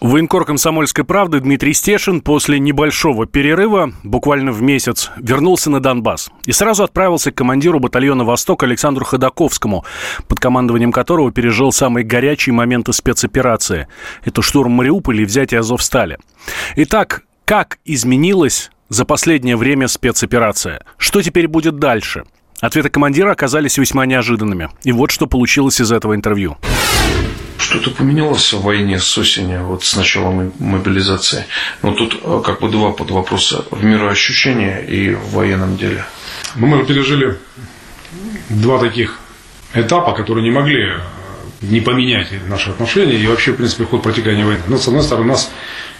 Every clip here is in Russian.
Военкор «Комсомольской правды» Дмитрий Стешин после небольшого перерыва, буквально в месяц, вернулся на Донбасс и сразу отправился к командиру батальона «Восток» Александру Ходаковскому, под командованием которого пережил самые горячие моменты спецоперации. Это штурм Мариуполя и взятие Азовстали. Итак, как изменилась за последнее время спецоперация? Что теперь будет дальше? Ответы командира оказались весьма неожиданными. И вот что получилось из этого интервью. Что-то поменялось в войне с осени, вот с начала мобилизации. Но тут э, как бы два под вопроса в мироощущении и в военном деле. Ну, мы пережили два таких этапа, которые не могли э, не поменять наши отношения и вообще, в принципе, ход протекания войны. Но, с одной стороны, у нас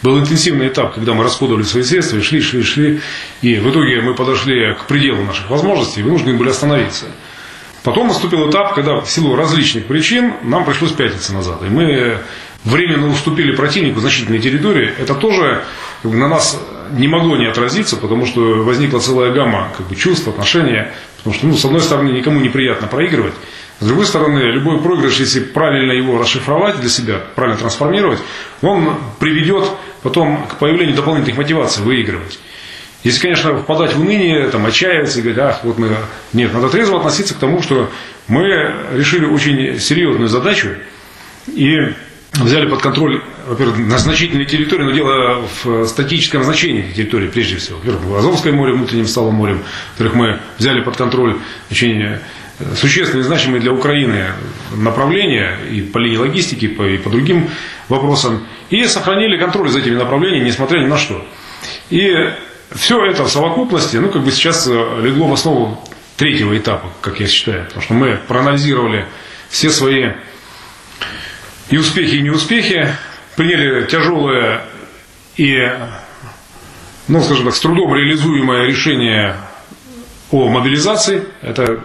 был интенсивный этап, когда мы расходовали свои средства, и шли, шли, шли, и в итоге мы подошли к пределу наших возможностей и вынуждены были остановиться. Потом наступил этап, когда в силу различных причин нам пришлось пятиться назад. И мы временно уступили противнику значительной территории. Это тоже на нас не могло не отразиться, потому что возникла целая гамма как бы, чувств, отношений. Потому что, ну, с одной стороны, никому неприятно проигрывать. С другой стороны, любой проигрыш, если правильно его расшифровать для себя, правильно трансформировать, он приведет потом к появлению дополнительных мотиваций выигрывать. Если, конечно, впадать в уныние, там, отчаиваться и говорить, ах, вот мы... Нет, надо трезво относиться к тому, что мы решили очень серьезную задачу и взяли под контроль, во-первых, на значительной территории, но дело в статическом значении территории прежде всего. Во-первых, Азовское море внутренним стало морем. Во-вторых, мы взяли под контроль очень существенные, значимые для Украины направления и по линии логистики, и по, и по другим вопросам. И сохранили контроль за этими направлениями, несмотря ни на что. И все это в совокупности, ну, как бы сейчас э, легло в основу третьего этапа, как я считаю. Потому что мы проанализировали все свои и успехи, и неуспехи, приняли тяжелое и, ну, скажем так, с трудом реализуемое решение о мобилизации. Это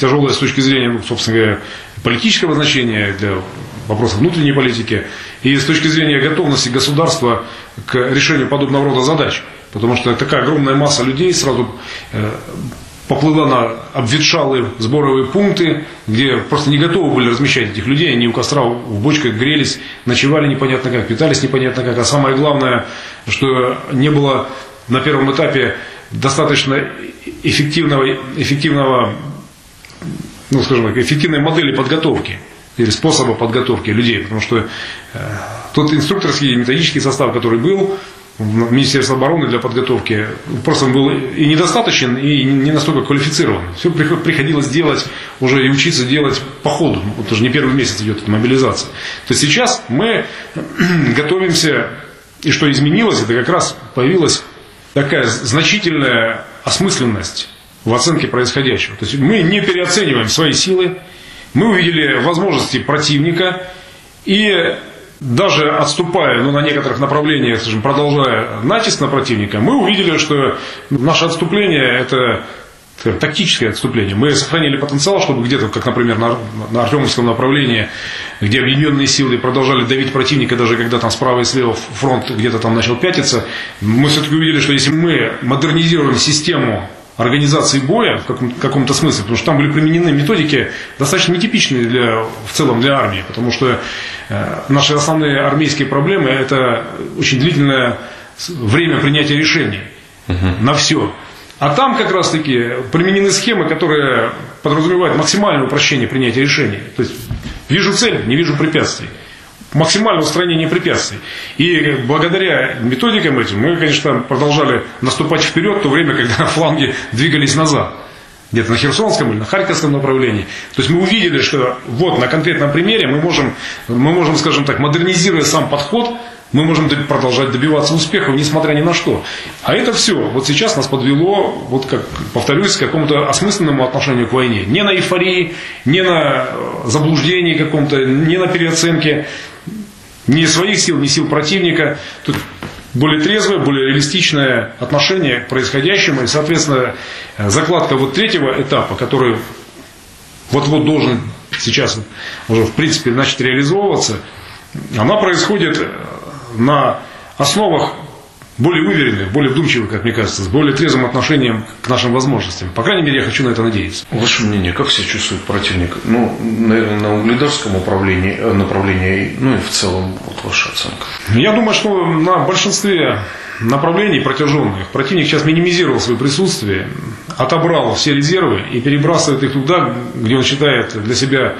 тяжелое с точки зрения, ну, собственно говоря, политического значения для вопросов внутренней политики и с точки зрения готовности государства к решению подобного рода задач. Потому что такая огромная масса людей сразу э, поплыла на обветшалые сборовые пункты, где просто не готовы были размещать этих людей, они у костра в бочках грелись, ночевали непонятно как, питались непонятно как, а самое главное, что не было на первом этапе достаточно эффективного, эффективного ну, скажем так, эффективной модели подготовки или способа подготовки людей, потому что э, тот инструкторский методический состав, который был, в Министерстве обороны для подготовки просто был и недостаточен, и не настолько квалифицирован. Все приходилось делать уже и учиться делать по ходу. Вот уже не первый месяц идет эта мобилизация. То есть сейчас мы готовимся, и что изменилось, это как раз появилась такая значительная осмысленность в оценке происходящего. То есть мы не переоцениваем свои силы, мы увидели возможности противника и даже отступая ну, на некоторых направлениях, скажем, продолжая натиск на противника, мы увидели, что наше отступление это тактическое отступление. Мы сохранили потенциал, чтобы где-то, как, например, на, на Артемовском направлении, где объединенные силы продолжали давить противника, даже когда там справа и слева фронт где-то там начал пятиться, мы все-таки увидели, что если мы модернизируем систему организации боя в каком- каком-то смысле, потому что там были применены методики достаточно нетипичные для, в целом для армии, потому что э, наши основные армейские проблемы это очень длительное время принятия решений uh-huh. на все. А там как раз таки применены схемы, которые подразумевают максимальное упрощение принятия решений. То есть вижу цель, не вижу препятствий максимальное устранение препятствий. И благодаря методикам этим мы, конечно, продолжали наступать вперед в то время, когда фланги двигались назад. Где-то на Херсонском или на Харьковском направлении. То есть мы увидели, что вот на конкретном примере мы можем, мы можем, скажем так, модернизируя сам подход, мы можем продолжать добиваться успехов, несмотря ни на что. А это все вот сейчас нас подвело, вот как повторюсь, к какому-то осмысленному отношению к войне. Не на эйфории, не на заблуждении каком-то, не на переоценке ни своих сил, ни сил противника. Тут более трезвое, более реалистичное отношение к происходящему. И, соответственно, закладка вот третьего этапа, который вот-вот должен сейчас уже, в принципе, начать реализовываться, она происходит на основах более уверенных, более вдумчивых, как мне кажется, с более трезвым отношением к нашим возможностям. По крайней мере, я хочу на это надеяться. Ваше мнение, как себя чувствует противник? Ну, наверное, на угледарском направлении, э, направлении, ну и в целом, вот ваша оценка. Я думаю, что на большинстве направлений протяженных противник сейчас минимизировал свое присутствие, отобрал все резервы и перебрасывает их туда, где он считает для себя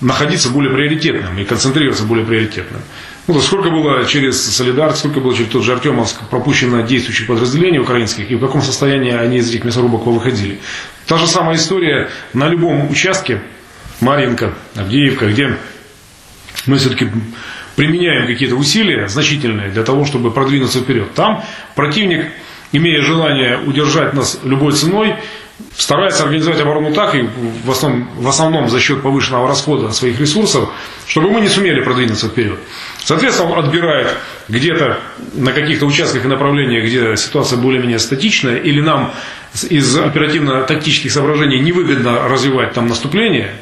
находиться более приоритетным и концентрироваться более приоритетным. Ну, сколько было через Солидар, сколько было через тот же Артемовск пропущено действующих подразделений украинских, и в каком состоянии они из этих мясорубок выходили. Та же самая история на любом участке, Марьинка, Авдеевка, где мы все-таки применяем какие-то усилия значительные для того, чтобы продвинуться вперед. Там противник, имея желание удержать нас любой ценой, старается организовать оборону так, и в основном, в основном за счет повышенного расхода своих ресурсов, чтобы мы не сумели продвинуться вперед. Соответственно, он отбирает где-то на каких-то участках и направлениях, где ситуация более-менее статичная, или нам из оперативно-тактических соображений невыгодно развивать там наступление,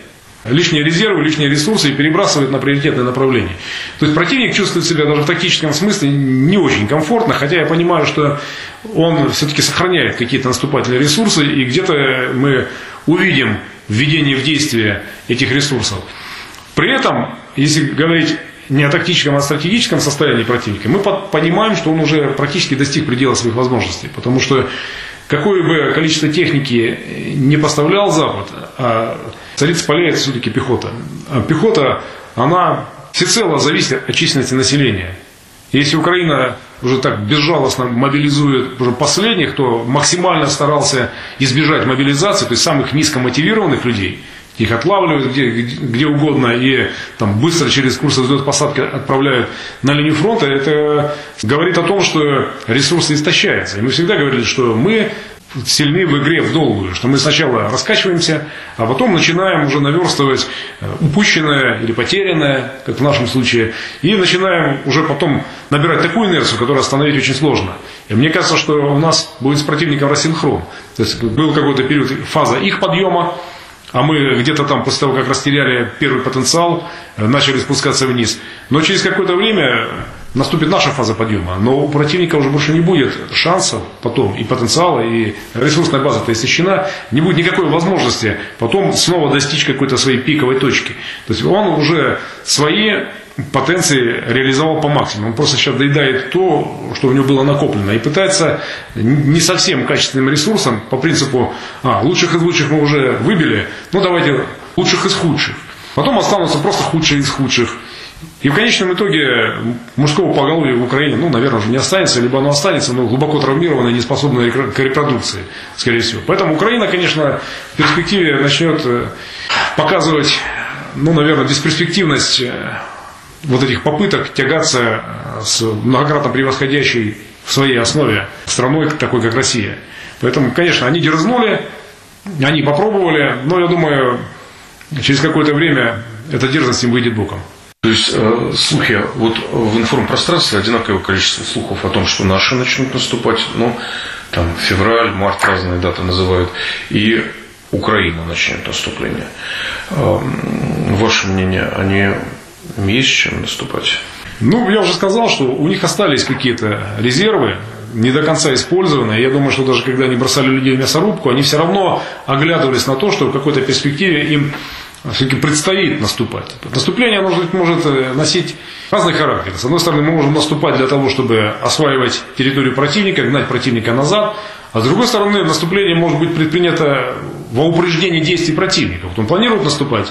лишние резервы, лишние ресурсы и перебрасывает на приоритетное направление. То есть противник чувствует себя даже в тактическом смысле не очень комфортно, хотя я понимаю, что он все-таки сохраняет какие-то наступательные ресурсы, и где-то мы увидим введение в действие этих ресурсов. При этом, если говорить не о тактическом, а о стратегическом состоянии противника, мы понимаем, что он уже практически достиг предела своих возможностей. Потому что какое бы количество техники не поставлял Запад, а царица поля это все-таки пехота. А пехота, она всецело зависит от численности населения. Если Украина уже так безжалостно мобилизует уже последних, кто максимально старался избежать мобилизации, то есть самых низкомотивированных людей – их отлавливают где, где угодно и там, быстро через курс взлет посадки отправляют на линию фронта, это говорит о том, что ресурсы истощаются. И мы всегда говорили, что мы сильны в игре в долгую, что мы сначала раскачиваемся, а потом начинаем уже наверстывать э, упущенное или потерянное, как в нашем случае, и начинаем уже потом набирать такую инерцию, которую остановить очень сложно. И мне кажется, что у нас будет с противником рассинхрон. То есть был какой-то период, фаза их подъема, а мы где-то там после того, как растеряли первый потенциал, э, начали спускаться вниз. Но через какое-то время наступит наша фаза подъема, но у противника уже больше не будет шансов потом, и потенциала, и ресурсная база-то истощена, не будет никакой возможности потом снова достичь какой-то своей пиковой точки. То есть он уже свои потенции реализовал по максимуму. Он просто сейчас доедает то, что у него было накоплено, и пытается не совсем качественным ресурсом, по принципу, а, лучших из лучших мы уже выбили, ну давайте лучших из худших. Потом останутся просто худшие из худших. И в конечном итоге мужского поголовья в Украине, ну, наверное, уже не останется, либо оно останется, но глубоко травмированное и неспособное к репродукции, скорее всего. Поэтому Украина, конечно, в перспективе начнет э, показывать, ну, наверное, бесперспективность э, вот этих попыток тягаться э, с многократно превосходящей в своей основе страной, такой как Россия. Поэтому, конечно, они дерзнули, они попробовали, но я думаю, через какое-то время эта дерзость им выйдет боком. То есть э, слухи, вот в информпространстве одинаковое количество слухов о том, что наши начнут наступать, ну, там, февраль, март, разные даты называют, и Украина начнет наступление. Э, ваше мнение, они есть чем наступать? Ну, я уже сказал, что у них остались какие-то резервы, не до конца использованные. Я думаю, что даже когда они бросали людей в мясорубку, они все равно оглядывались на то, что в какой-то перспективе им все-таки предстоит наступать. Наступление может, может э, носить разный характер. С одной стороны, мы можем наступать для того, чтобы осваивать территорию противника, гнать противника назад, а с другой стороны, наступление может быть предпринято во упреждении действий противника. Вот он планирует наступать,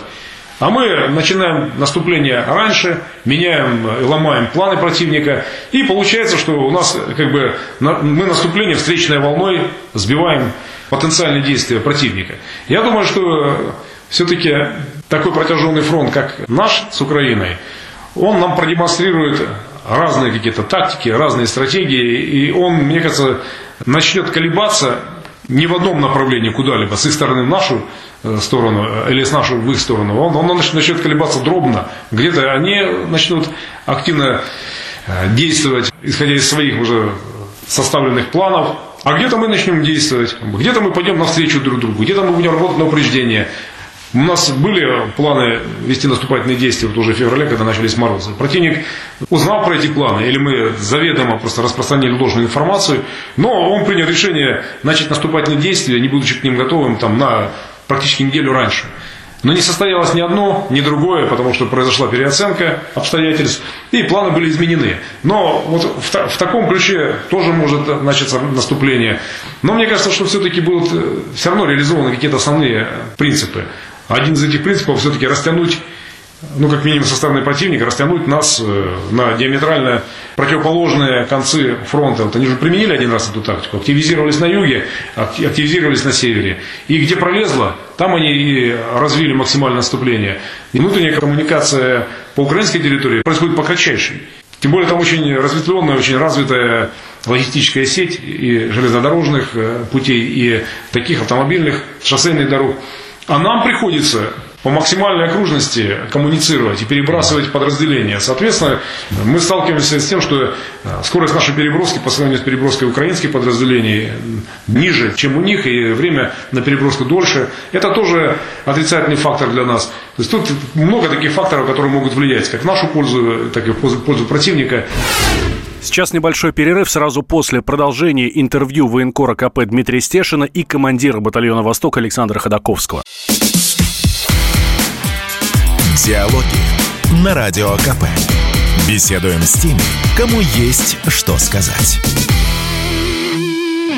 а мы начинаем наступление раньше, меняем и ломаем планы противника, и получается, что у нас как бы мы наступление встречной волной сбиваем потенциальные действия противника. Я думаю, что все-таки такой протяженный фронт, как наш с Украиной, он нам продемонстрирует разные какие-то тактики, разные стратегии, и он, мне кажется, начнет колебаться не в одном направлении куда-либо, с их стороны в нашу э, сторону э, или с нашу в их сторону, он, он начнет колебаться дробно. Где-то они начнут активно э, действовать, исходя из своих уже составленных планов, а где-то мы начнем действовать, где-то мы пойдем навстречу друг другу, где-то мы будем работать на упреждение. У нас были планы вести наступательные действия вот уже в феврале, когда начались морозы. Противник узнал про эти планы, или мы заведомо просто распространили ложную информацию, но он принял решение начать наступательные действия, не будучи к ним готовым там, на практически неделю раньше. Но не состоялось ни одно, ни другое, потому что произошла переоценка обстоятельств, и планы были изменены. Но вот в, в таком ключе тоже может начаться наступление. Но мне кажется, что все-таки будут э, все равно реализованы какие-то основные принципы. Один из этих принципов все-таки растянуть ну, как минимум со стороны противника, растянуть нас э, на диаметрально противоположные концы фронта. Вот они же применили один раз эту тактику, активизировались на юге, активизировались на севере. И где пролезло, там они и развили максимальное наступление. И внутренняя коммуникация по украинской территории происходит по кратчайшей. Тем более там очень разветвленная, очень развитая логистическая сеть и железнодорожных э, путей, и таких автомобильных, шоссейных дорог. А нам приходится по максимальной окружности коммуницировать и перебрасывать подразделения. Соответственно, мы сталкиваемся с тем, что э, скорость нашей переброски по сравнению с переброской украинских подразделений ниже, чем у них, и время на переброску дольше. Это тоже отрицательный фактор для нас. То есть тут много таких факторов, которые могут влиять как в нашу пользу, так и в пользу противника. Сейчас небольшой перерыв сразу после продолжения интервью военкора КП Дмитрия Стешина и командира батальона «Восток» Александра Ходаковского. Диалоги на Радио КП. Беседуем с теми, кому есть что сказать.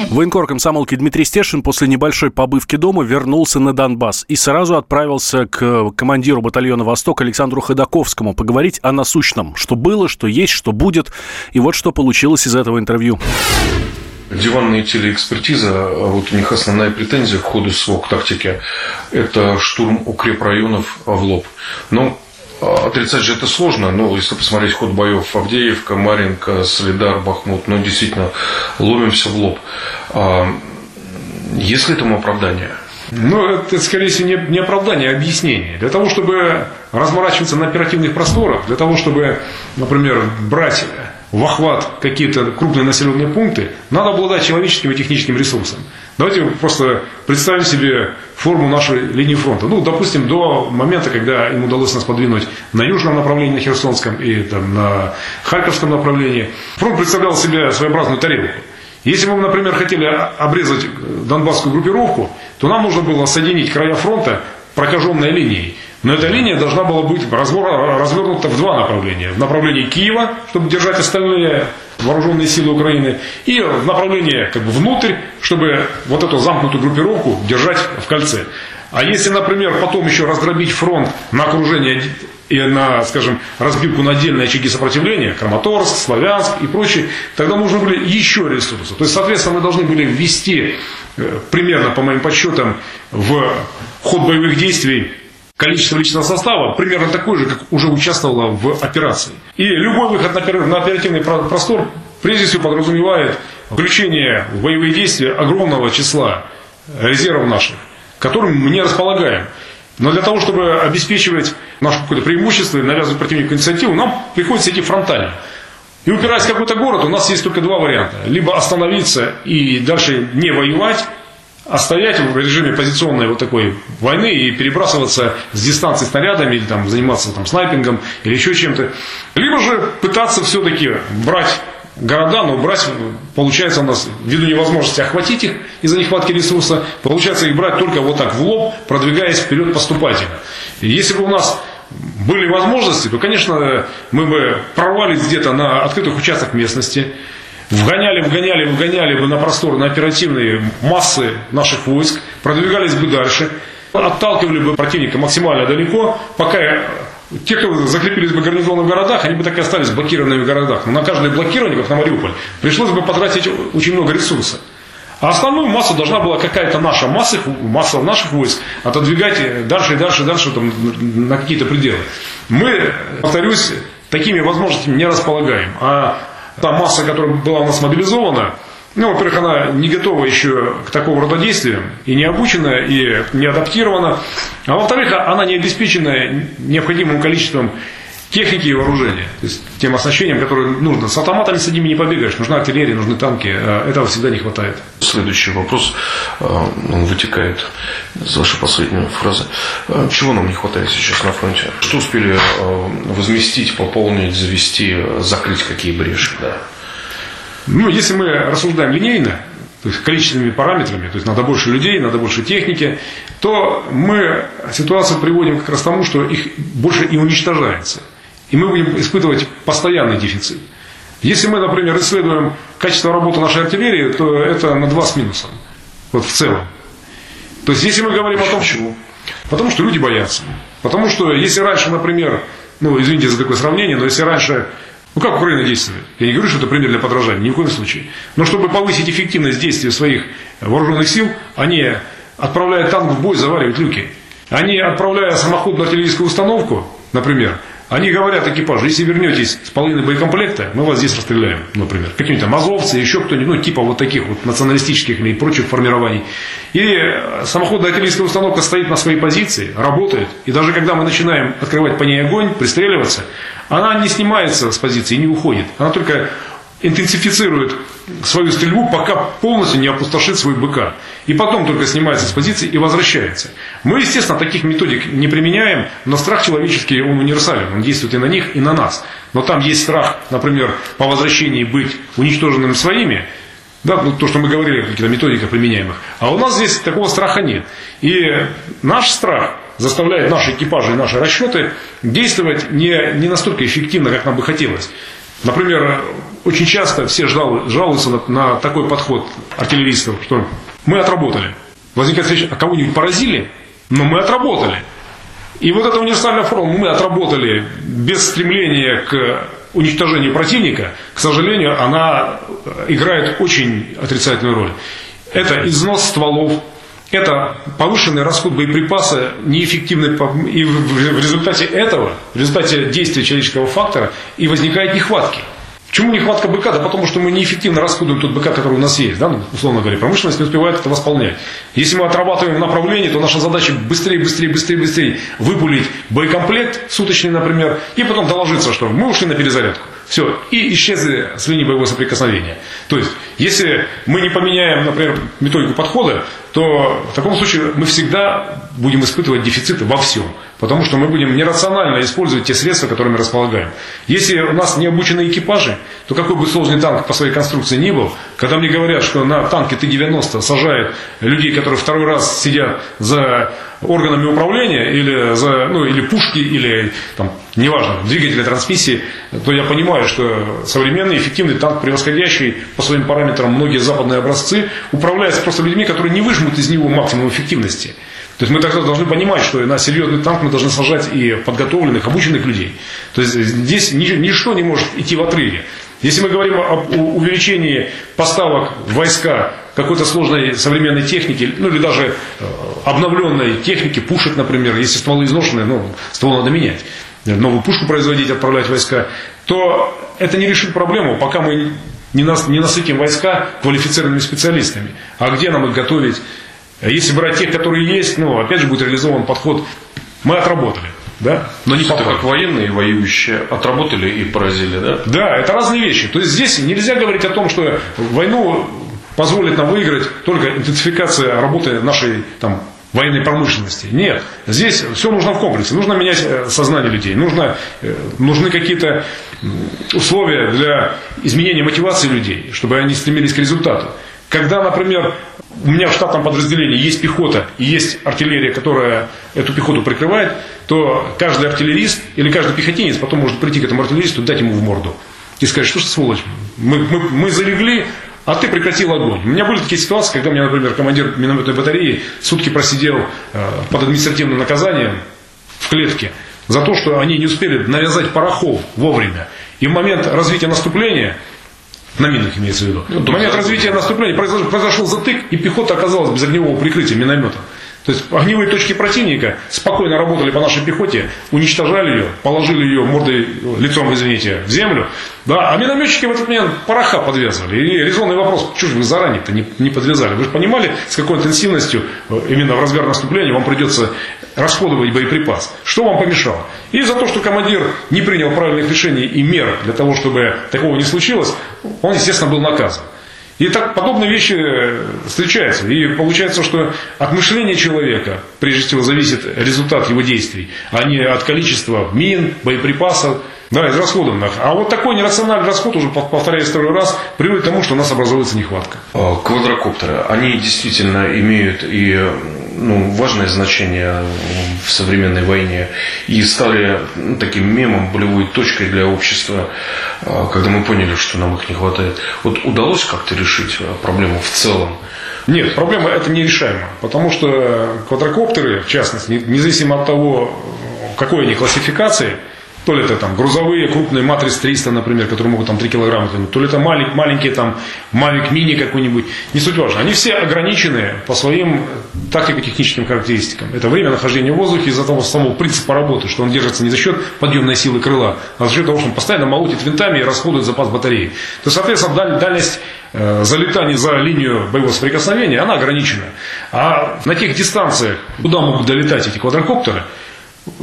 Военкор комсомолки Дмитрий Стешин после небольшой побывки дома вернулся на Донбасс и сразу отправился к командиру батальона «Восток» Александру Ходаковскому поговорить о насущном, что было, что есть, что будет. И вот что получилось из этого интервью. Диванная телеэкспертиза, а вот у них основная претензия в ходу СВОК тактики – это штурм укрепрайонов в лоб. Но а, отрицать же это сложно, но если посмотреть ход боев Авдеевка, Маринка, Солидар, Бахмут, ну действительно ломимся в лоб. А, есть ли этому оправдание? Ну, это, скорее всего, не, не оправдание, а объяснение. Для того, чтобы разворачиваться на оперативных просторах, для того, чтобы, например, брать в охват какие-то крупные населенные пункты, надо обладать человеческим и техническим ресурсом. Давайте просто представим себе форму нашей линии фронта. Ну, допустим, до момента, когда им удалось нас подвинуть на южном направлении, на Херсонском и там, на Харьковском направлении, фронт представлял себе своеобразную тарелку. Если бы мы, например, хотели обрезать донбасскую группировку, то нам нужно было соединить края фронта прокаженной линией. Но эта линия должна была быть развернута в два направления. В направлении Киева, чтобы держать остальные вооруженные силы Украины, и в направлении как бы, внутрь, чтобы вот эту замкнутую группировку держать в кольце. А если, например, потом еще раздробить фронт на окружение и на, скажем, разбивку на отдельные очаги сопротивления, Краматорск, Славянск и прочее, тогда нужны были еще ресурсы. То есть, соответственно, мы должны были ввести э, примерно, по моим подсчетам, в ход боевых действий количество личного состава примерно такое же, как уже участвовало в операции. И любой выход на оперативный простор прежде всего подразумевает включение в боевые действия огромного числа резервов наших, которым мы не располагаем. Но для того, чтобы обеспечивать наше какое-то преимущество и навязывать противнику инициативу, нам приходится идти фронтально. И упираясь в какой-то город, у нас есть только два варианта. Либо остановиться и дальше не воевать, а стоять в режиме позиционной вот такой войны и перебрасываться с дистанции снарядами или там, заниматься там, снайпингом или еще чем-то. Либо же пытаться все-таки брать города, но брать, получается у нас, ввиду невозможности охватить их из-за нехватки ресурса, получается их брать только вот так в лоб, продвигаясь вперед поступательно. И если бы у нас были возможности, то, конечно, мы бы прорвались где-то на открытых участках местности, вгоняли, вгоняли, вгоняли бы на простор, на оперативные массы наших войск, продвигались бы дальше, отталкивали бы противника максимально далеко, пока те, кто закрепились бы гарнизоны в городах, они бы так и остались блокированными в городах. Но на каждое блокирование, как на Мариуполь, пришлось бы потратить очень много ресурсов. А основную массу должна была какая-то наша масса, масса наших войск отодвигать дальше и дальше и дальше там, на какие-то пределы. Мы, повторюсь, такими возможностями не располагаем. А та масса, которая была у нас мобилизована, ну, во-первых, она не готова еще к такого рода действиям, и не обучена, и не адаптирована. А во-вторых, она не обеспечена необходимым количеством техники и вооружения, то есть тем оснащением, которое нужно. С автоматами с одними не побегаешь, нужна артиллерия, нужны танки, а этого всегда не хватает. Следующий вопрос, а, он вытекает из вашей последней фразы. А, чего нам не хватает сейчас на фронте? Что успели возместить, пополнить, завести, закрыть какие бреши? Да. Ну, если мы рассуждаем линейно, то есть количественными параметрами, то есть надо больше людей, надо больше техники, то мы ситуацию приводим как раз к тому, что их больше и уничтожается. И мы будем испытывать постоянный дефицит. Если мы, например, исследуем качество работы нашей артиллерии, то это на 2 с минусом. Вот в целом. То есть, если мы говорим о том, Почему? Потому что люди боятся. Потому что если раньше, например, ну, извините за такое сравнение, но если раньше ну как Украина действует? Я не говорю, что это пример для подражания, ни в коем случае. Но чтобы повысить эффективность действия своих вооруженных сил, они, отправляя танк в бой, заваривают люки. Они, отправляя самоходную артиллерийскую установку, например, они говорят экипажу, если вернетесь с половиной боекомплекта, мы вас здесь расстреляем, например. Какие-нибудь там азовцы, еще кто-нибудь, ну, типа вот таких вот националистических или прочих формирований. И самоходная артиллерийская установка стоит на своей позиции, работает. И даже когда мы начинаем открывать по ней огонь, пристреливаться, она не снимается с позиции, не уходит. Она только интенсифицирует свою стрельбу, пока полностью не опустошит свой БК. И потом только снимается с позиции и возвращается. Мы, естественно, таких методик не применяем, но страх человеческий, он универсален. Он действует и на них, и на нас. Но там есть страх, например, по возвращении быть уничтоженным своими, да, ну, то, что мы говорили, какие-то методики применяемых. А у нас здесь такого страха нет. И наш страх заставляет наши экипажи и наши расчеты действовать не, не настолько эффективно, как нам бы хотелось. Например, очень часто все жал, жалуются на, на такой подход артиллеристов, что мы отработали. Возникает встреча, а кого-нибудь поразили, но мы отработали. И вот эта универсальная формула мы отработали без стремления к уничтожению противника, к сожалению, она играет очень отрицательную роль. Это износ стволов, это повышенный расход боеприпаса, неэффективный, и в результате этого, в результате действия человеческого фактора и возникают нехватки. Почему нехватка БК? Да потому что мы неэффективно расходуем тот БК, который у нас есть. Да? Ну, условно говоря, промышленность не успевает это восполнять. Если мы отрабатываем направление, то наша задача быстрее, быстрее, быстрее, быстрее выпулить боекомплект суточный, например, и потом доложиться, что мы ушли на перезарядку. Все, и исчезли с линии боевого соприкосновения. То есть, если мы не поменяем, например, методику подхода, то в таком случае мы всегда будем испытывать дефициты во всем. Потому что мы будем нерационально использовать те средства, которыми располагаем. Если у нас не обучены экипажи, то какой бы сложный танк по своей конструкции ни был, когда мне говорят, что на танке Т-90 сажают людей, которые второй раз сидят за органами управления или, за, ну, или пушки, или там, неважно, двигатели трансмиссии, то я понимаю, что современный эффективный танк, превосходящий по своим параметрам многие западные образцы, управляется просто людьми, которые не выжмут из него максимум эффективности. То есть мы тогда должны понимать, что на серьезный танк мы должны сажать и подготовленных, обученных людей. То есть здесь ничто не может идти в отрыве. Если мы говорим об увеличении поставок войска какой-то сложной современной техники, ну или даже э, обновленной техники, пушек, например, если стволы изношенные, ну, ствол надо менять, новую пушку производить, отправлять войска, то это не решит проблему, пока мы не, нас, не насытим войска квалифицированными специалистами. А где нам их готовить? Если брать тех, которые есть, ну, опять же будет реализован подход, мы отработали. Да? Но не это как военные воюющие отработали и поразили, да? Да, это разные вещи. То есть здесь нельзя говорить о том, что войну позволит нам выиграть только интенсификация работы нашей там, военной промышленности. Нет. Здесь все нужно в комплексе. Нужно менять э, сознание людей. Нужно, э, нужны какие-то условия для изменения мотивации людей, чтобы они стремились к результату. Когда, например, у меня в штатном подразделении есть пехота и есть артиллерия, которая эту пехоту прикрывает, то каждый артиллерист или каждый пехотинец потом может прийти к этому артиллеристу и дать ему в морду. И сказать, что ж сволочь, мы, мы, мы залегли, а ты прекратил огонь. У меня были такие ситуации, когда у меня, например, командир минометной батареи сутки просидел э, под административным наказанием в клетке за то, что они не успели навязать порохов вовремя. И в момент развития наступления на минах имеется в виду. Ну, в момент развития наступления произошел, произошел затык, и пехота оказалась без огневого прикрытия миномета. То есть огневые точки противника спокойно работали по нашей пехоте, уничтожали ее, положили ее мордой, лицом, извините, в землю. Да, а минометчики в этот момент пороха подвязывали. И резонный вопрос, что же вы заранее-то не, не подвязали? Вы же понимали, с какой интенсивностью э, именно в разгар наступления вам придется расходовать боеприпас. Что вам помешало? И за то, что командир не принял правильных решений и мер для того, чтобы такого не случилось, он, естественно, был наказан. И так подобные вещи э, встречаются. И получается, что от мышления человека, прежде всего, зависит результат его действий, а не от количества мин, боеприпасов, да, израсходованных. А вот такой нерациональный расход, уже повторяю второй раз, приводит к тому, что у нас образуется нехватка. А, квадрокоптеры, они действительно имеют и ну, важное значение в современной войне и стали ну, таким мемом, болевой точкой для общества, а, когда мы поняли, что нам их не хватает. Вот удалось как-то решить а, проблему в целом? Нет, проблема это нерешаема, потому что квадрокоптеры, в частности, независимо от того, какой они классификации, то ли это там грузовые крупные Матриц 300, например, которые могут там 3 килограмма тянуть, то ли это малень, маленькие там Mavic Mini какой-нибудь, не суть важно. Они все ограничены по своим тактико-техническим характеристикам. Это время нахождения в воздухе из-за того самого принципа работы, что он держится не за счет подъемной силы крыла, а за счет того, что он постоянно молотит винтами и расходует запас батареи. То, соответственно, дальность э, залетания за линию боевого соприкосновения, она ограничена. А на тех дистанциях, куда могут долетать эти квадрокоптеры,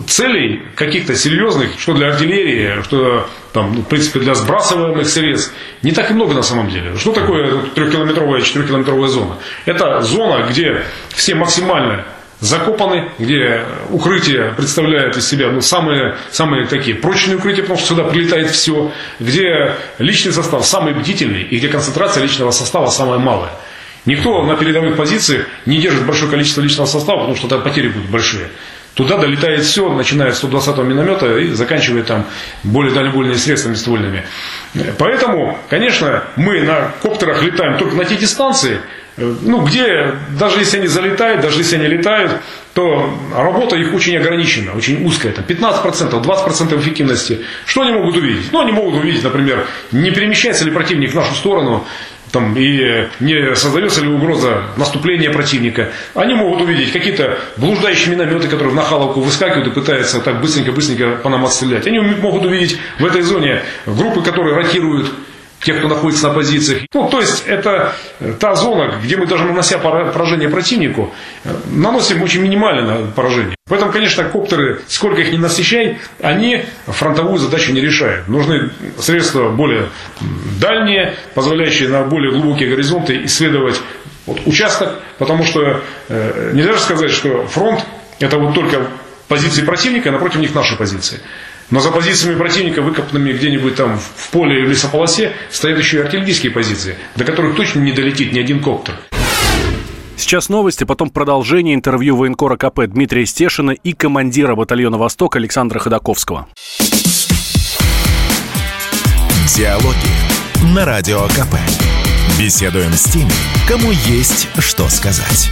целей каких-то серьезных, что для артиллерии, что там, ну, в принципе, для сбрасываемых средств, не так и много на самом деле. Что такое трехкилометровая, четырехкилометровая зона? Это зона, где все максимально закопаны, где укрытие представляет из себя ну, самые, самые такие прочные укрытия, потому что сюда прилетает все, где личный состав самый бдительный и где концентрация личного состава самая малая. Никто на передовых позициях не держит большое количество личного состава, потому что там потери будут большие. Туда долетает все, начиная с 120-го миномета и заканчивая там более дальнобойными средствами ствольными. Поэтому, конечно, мы на коптерах летаем только на те дистанции, ну, где даже если они залетают, даже если они летают, то работа их очень ограничена, очень узкая, там 15%, 20% эффективности. Что они могут увидеть? Ну, они могут увидеть, например, не перемещается ли противник в нашу сторону, там, и не создается ли угроза наступления противника. Они могут увидеть какие-то блуждающие минометы, которые в Нахаловку выскакивают и пытаются так быстренько-быстренько по нам отстрелять. Они могут увидеть в этой зоне группы, которые ротируют тех, кто находится на позициях. Ну, то есть, это та зона, где мы даже нанося поражение противнику, наносим очень минимальное поражение. Поэтому, конечно, коптеры, сколько их не насыщай, они фронтовую задачу не решают. Нужны средства более дальние, позволяющие на более глубокие горизонты исследовать вот, участок, потому что э, нельзя же сказать, что фронт это вот только позиции противника, а напротив них наши позиции. Но за позициями противника, выкопанными где-нибудь там в поле или в лесополосе, стоят еще и артиллерийские позиции, до которых точно не долетит ни один коптер. Сейчас новости, потом продолжение интервью военкора КП Дмитрия Стешина и командира батальона «Восток» Александра Ходаковского. Диалоги на Радио КП. Беседуем с теми, кому есть что сказать.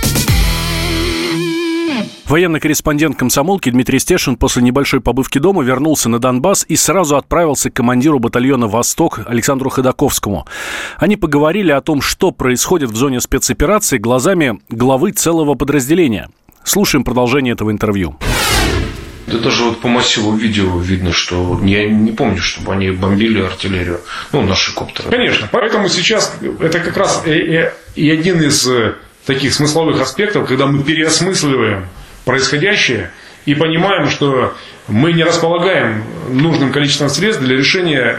Военный корреспондент комсомолки Дмитрий Стешин после небольшой побывки дома вернулся на Донбасс и сразу отправился к командиру батальона «Восток» Александру Ходаковскому. Они поговорили о том, что происходит в зоне спецоперации глазами главы целого подразделения. Слушаем продолжение этого интервью. Да даже вот по массиву видео видно, что я не помню, чтобы они бомбили артиллерию, ну, наши коптеры. Конечно, поэтому сейчас это как раз и, и один из э, таких смысловых аспектов, когда мы переосмысливаем происходящее и понимаем, что мы не располагаем нужным количеством средств для решения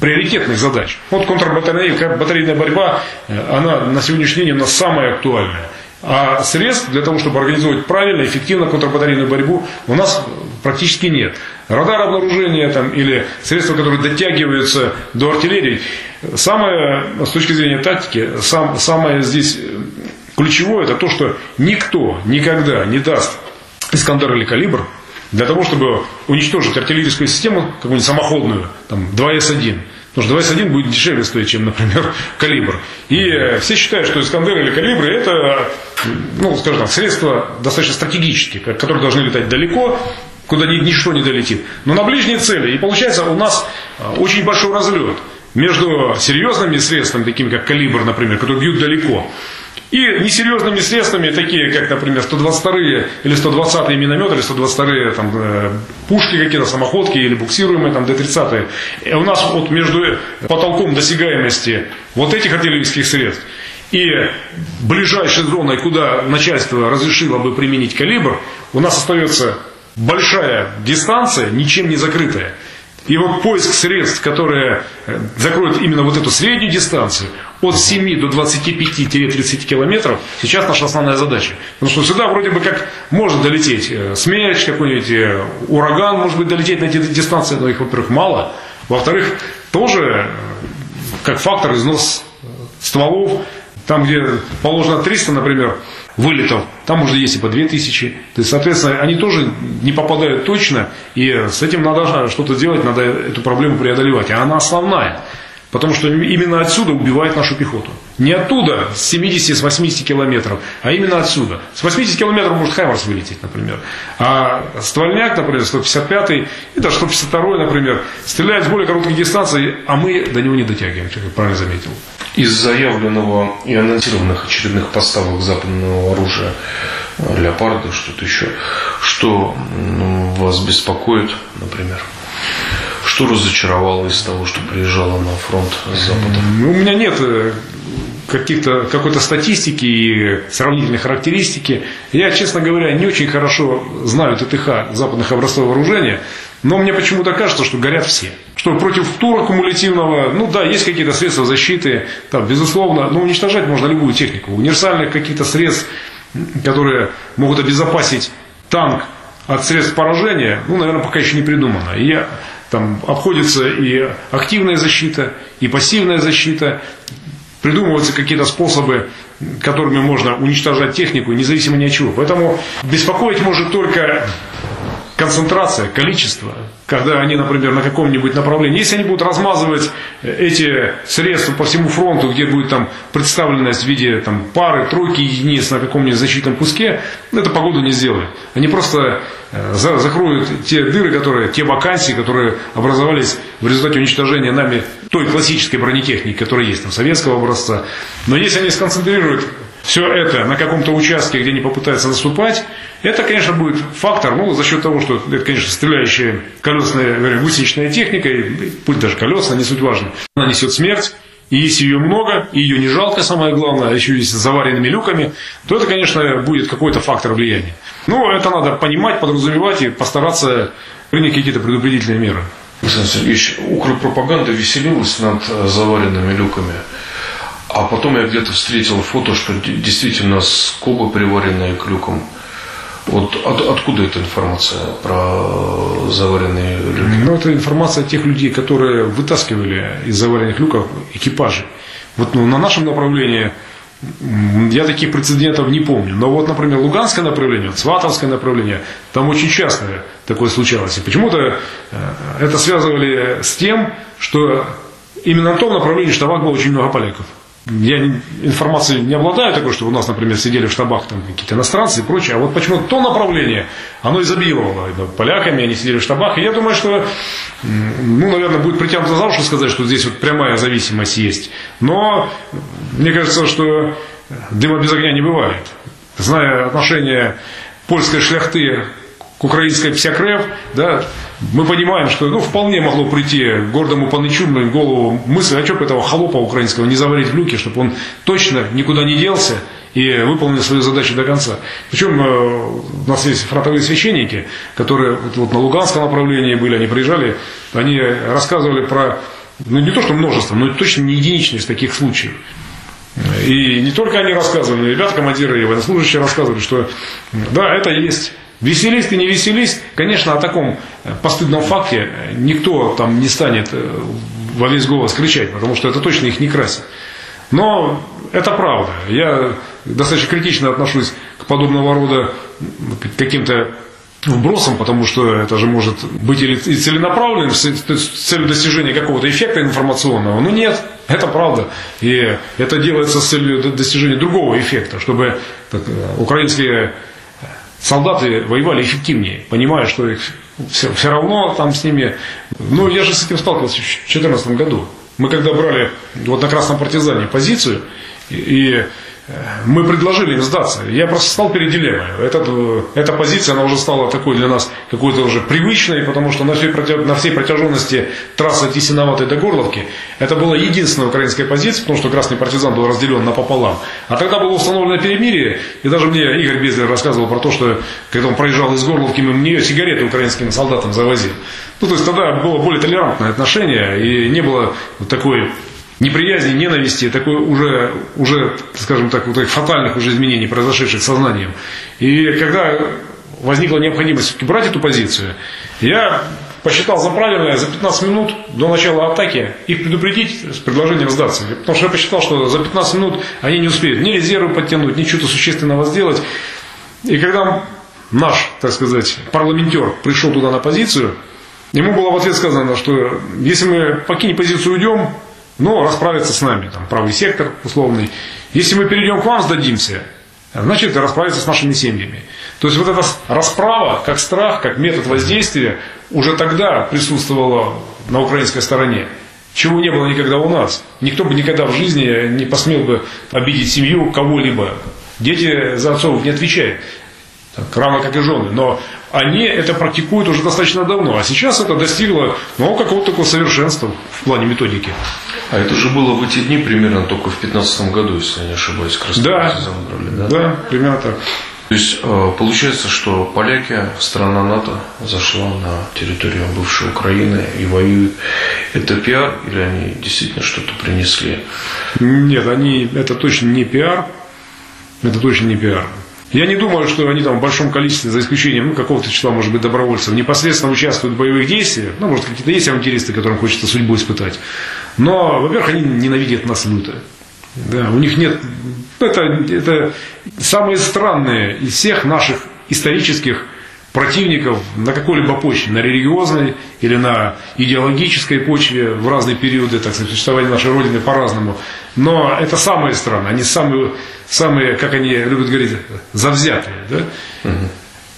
приоритетных задач. Вот контрбатарейная батарейная борьба, э, она на сегодняшний день у нас самая актуальная. А средств для того, чтобы организовать правильно, эффективно контрбатарейную борьбу, у нас практически нет. Радар обнаружения там, или средства, которые дотягиваются до артиллерии. Самое, с точки зрения тактики, сам, самое здесь Ключевое это то, что никто никогда не даст Искандер или Калибр для того, чтобы уничтожить артиллерийскую систему, какую-нибудь самоходную, там, 2С1. Потому что 2С1 будет дешевле стоить, чем, например, калибр. И э, все считают, что Искандер или калибры это, ну, скажем так, средства достаточно стратегические, которые должны летать далеко, куда ничто не долетит. Но на ближние цели. И получается у нас э, очень большой разлет между серьезными средствами, такими как калибр, например, которые бьют далеко, И несерьезными средствами, такие как, например, 122-е или 120-е минометы, или 122-е там, э, пушки какие-то, самоходки или буксируемые там, Д-30. И у нас вот между потолком досягаемости вот этих артиллерийских средств и ближайшей зоной, куда начальство разрешило бы применить калибр, у нас остается большая дистанция, ничем не закрытая. И вот поиск средств, которые э, закроют именно вот эту среднюю дистанцию, от 7 до 25-30 километров, сейчас наша основная задача. Потому что сюда вроде бы как может долететь э, смерч, какой-нибудь э, ураган, может быть, долететь на эти дистанции, но их, во-первых, мало. Во-вторых, тоже как фактор износ стволов, там, где положено 300, например, вылетов, там уже есть и по 2000. То есть, соответственно, они тоже не попадают точно, и с этим надо что-то делать, надо эту проблему преодолевать. А она основная. Потому что именно отсюда убивает нашу пехоту. Не оттуда, с 70, с 80 километров, а именно отсюда. С 80 километров может Хаймарс вылететь, например. А ствольняк, например, 155 и даже 152 например, стреляет с более короткой дистанции, а мы до него не дотягиваем, как я правильно заметил. Из заявленного и анонсированных очередных поставок западного оружия э, Леопарда, что-то еще, что вас беспокоит, например? Что разочаровало из того, что приезжало на фронт с Запада? Ну, у меня нет э, каких-то, какой-то статистики и сравнительной характеристики. Я, честно говоря, не очень хорошо знаю ТТХ западных образцов вооружения, но мне почему-то кажется, что горят все. Что против тура кумулятивного, ну да, есть какие-то средства защиты, там, безусловно, но уничтожать можно любую технику. Универсальных каких-то средств, которые могут обезопасить танк от средств поражения, ну, наверное, пока еще не придумано. И я там обходится и активная защита, и пассивная защита. Придумываются какие-то способы, которыми можно уничтожать технику, независимо ни от чего. Поэтому беспокоить может только концентрация, количество, когда они, например, на каком-нибудь направлении, если они будут размазывать эти средства по всему фронту, где будет там представленность в виде там, пары, тройки единиц на каком-нибудь защитном куске, это погоду не сделает. Они просто э, закроют те дыры, которые, те вакансии, которые образовались в результате уничтожения нами той классической бронетехники, которая есть, там, советского образца. Но если они сконцентрируют все это на каком-то участке, где они попытаются наступать, это, конечно, будет фактор, ну, за счет того, что это, конечно, стреляющая колесная, гусеничная техника, и, пусть даже колесная, не суть важно, она несет смерть, и если ее много, и ее не жалко, самое главное, а еще есть с заваренными люками, то это, конечно, будет какой-то фактор влияния. Но это надо понимать, подразумевать и постараться принять какие-то предупредительные меры. Александр Сергеевич, укропропаганда веселилась над заваренными люками. А потом я где-то встретил фото, что действительно скобы приваренные к люкам. Вот от, откуда эта информация про заваренные люки? Ну, это информация тех людей, которые вытаскивали из заваренных люков экипажи. Вот ну, на нашем направлении я таких прецедентов не помню. Но вот, например, Луганское направление, Сватовское направление, там очень часто такое случалось. И почему-то э, это связывали с тем, что именно на том направлении штабах было очень много поляков я информацией не обладаю такой, что у нас, например, сидели в штабах там какие-то иностранцы и прочее, а вот почему-то то направление, оно изобиловало поляками, они сидели в штабах, и я думаю, что, ну, наверное, будет притянуто за уши сказать, что здесь вот прямая зависимость есть, но мне кажется, что дыма без огня не бывает. Зная отношение польской шляхты к украинской псякрев, да, мы понимаем, что ну, вполне могло прийти гордому панычу в голову мысль, а что бы этого холопа украинского не заварить в люке, чтобы он точно никуда не делся и выполнил свою задачу до конца. Причем э, у нас есть фронтовые священники, которые вот, на Луганском направлении были, они приезжали, они рассказывали про, ну не то что множество, но точно не единичные из таких случаев. И не только они рассказывали, ребята, командиры и военнослужащие рассказывали, что да, это есть. Веселись ты, не веселись, конечно, о таком э, постыдном факте э, никто там не станет э, во весь голос кричать, потому что это точно их не красит. Но это правда. Я достаточно критично отношусь к подобного рода каким-то вбросом, потому что это же может быть или и целенаправленным с целью достижения какого-то эффекта информационного. Но нет, это правда. И это делается с целью достижения другого эффекта, чтобы так, украинские солдаты воевали эффективнее, понимая, что их все, все равно там с ними... Ну, я же с этим сталкивался в 2014 году. Мы когда брали вот на Красном партизане позицию, и, и мы предложили им сдаться. Я просто стал перед дилеммой. Этот, эта позиция, она уже стала такой для нас какой-то уже привычной, потому что на всей, на всей протяженности трассы от до Горловки это была единственная украинская позиция, потому что Красный партизан был разделен напополам. А тогда было установлено перемирие, и даже мне Игорь Безлер рассказывал про то, что когда он проезжал из Горловки, мимо нее сигареты украинским солдатам завозил. Ну, то есть тогда было более толерантное отношение, и не было такой неприязни, ненависти, такой уже, уже скажем так, вот фатальных уже изменений, произошедших сознанием. И когда возникла необходимость брать эту позицию, я посчитал за правильное за 15 минут до начала атаки их предупредить с предложением сдаться. Потому что я посчитал, что за 15 минут они не успеют ни резервы подтянуть, ни что-то существенного сделать. И когда наш, так сказать, парламентер пришел туда на позицию, ему было в ответ сказано, что если мы покинем позицию уйдем, но расправиться с нами, там, правый сектор условный. Если мы перейдем к вам, сдадимся, значит расправиться с нашими семьями. То есть вот эта расправа, как страх, как метод воздействия, уже тогда присутствовала на украинской стороне. Чего не было никогда у нас. Никто бы никогда в жизни не посмел бы обидеть семью кого-либо. Дети за отцов не отвечают. Так, равно как и жены. Но они это практикуют уже достаточно давно. А сейчас это достигло ну, какого-то такого совершенства в плане методики. А это же было в эти дни примерно только в 2015 году, если я не ошибаюсь, как раз да, брали, да? Да, примерно так. То есть э, получается, что поляки, страна НАТО, зашла на территорию бывшей Украины и воюют. Это пиар или они действительно что-то принесли? Нет, они, это точно не пиар. Это точно не пиар. Я не думаю, что они там в большом количестве, за исключением ну, какого-то числа, может быть, добровольцев, непосредственно участвуют в боевых действиях. Ну, может, какие-то есть авантюристы, которым хочется судьбу испытать. Но, во-первых, они ненавидят нас люто. Да, у них нет... Это, это самые странные из всех наших исторических противников на какой-либо почве, на религиозной или на идеологической почве в разные периоды, так сказать, существования нашей Родины по-разному. Но это самые страны, они самые, самые, как они любят говорить, завзятые. Да? Угу.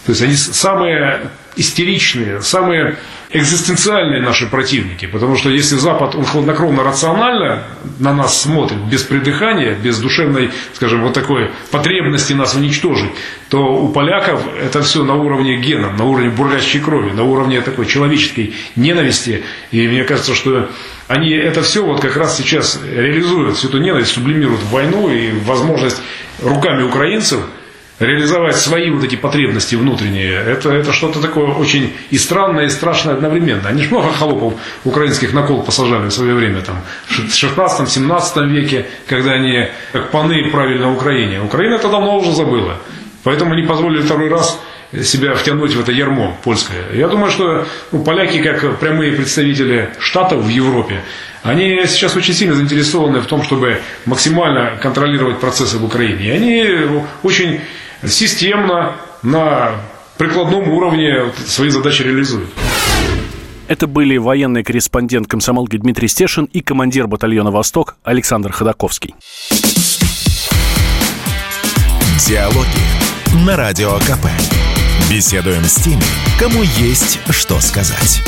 То есть они самые истеричные, самые экзистенциальные наши противники. Потому что если Запад, он хладнокровно, рационально на нас смотрит, без придыхания, без душевной, скажем, вот такой потребности нас уничтожить, то у поляков это все на уровне генов, на уровне бурлящей крови, на уровне такой человеческой ненависти. И мне кажется, что они это все вот как раз сейчас реализуют, всю эту ненависть сублимируют в войну и возможность руками украинцев – реализовать свои вот эти потребности внутренние, это, это что-то такое очень и странное, и страшное одновременно. Они же много холопов украинских накол посажали в свое время, там, в 16-17 веке, когда они как паны правили на Украине. Украина это давно уже забыла. Поэтому они позволили второй раз себя втянуть в это ярмо польское. Я думаю, что ну, поляки, как прямые представители штатов в Европе, они сейчас очень сильно заинтересованы в том, чтобы максимально контролировать процессы в Украине. И они очень системно, на прикладном уровне свои задачи реализуют. Это были военный корреспондент комсомолки Дмитрий Стешин и командир батальона «Восток» Александр Ходаковский. Диалоги на Радио КП. Беседуем с теми, кому есть что сказать.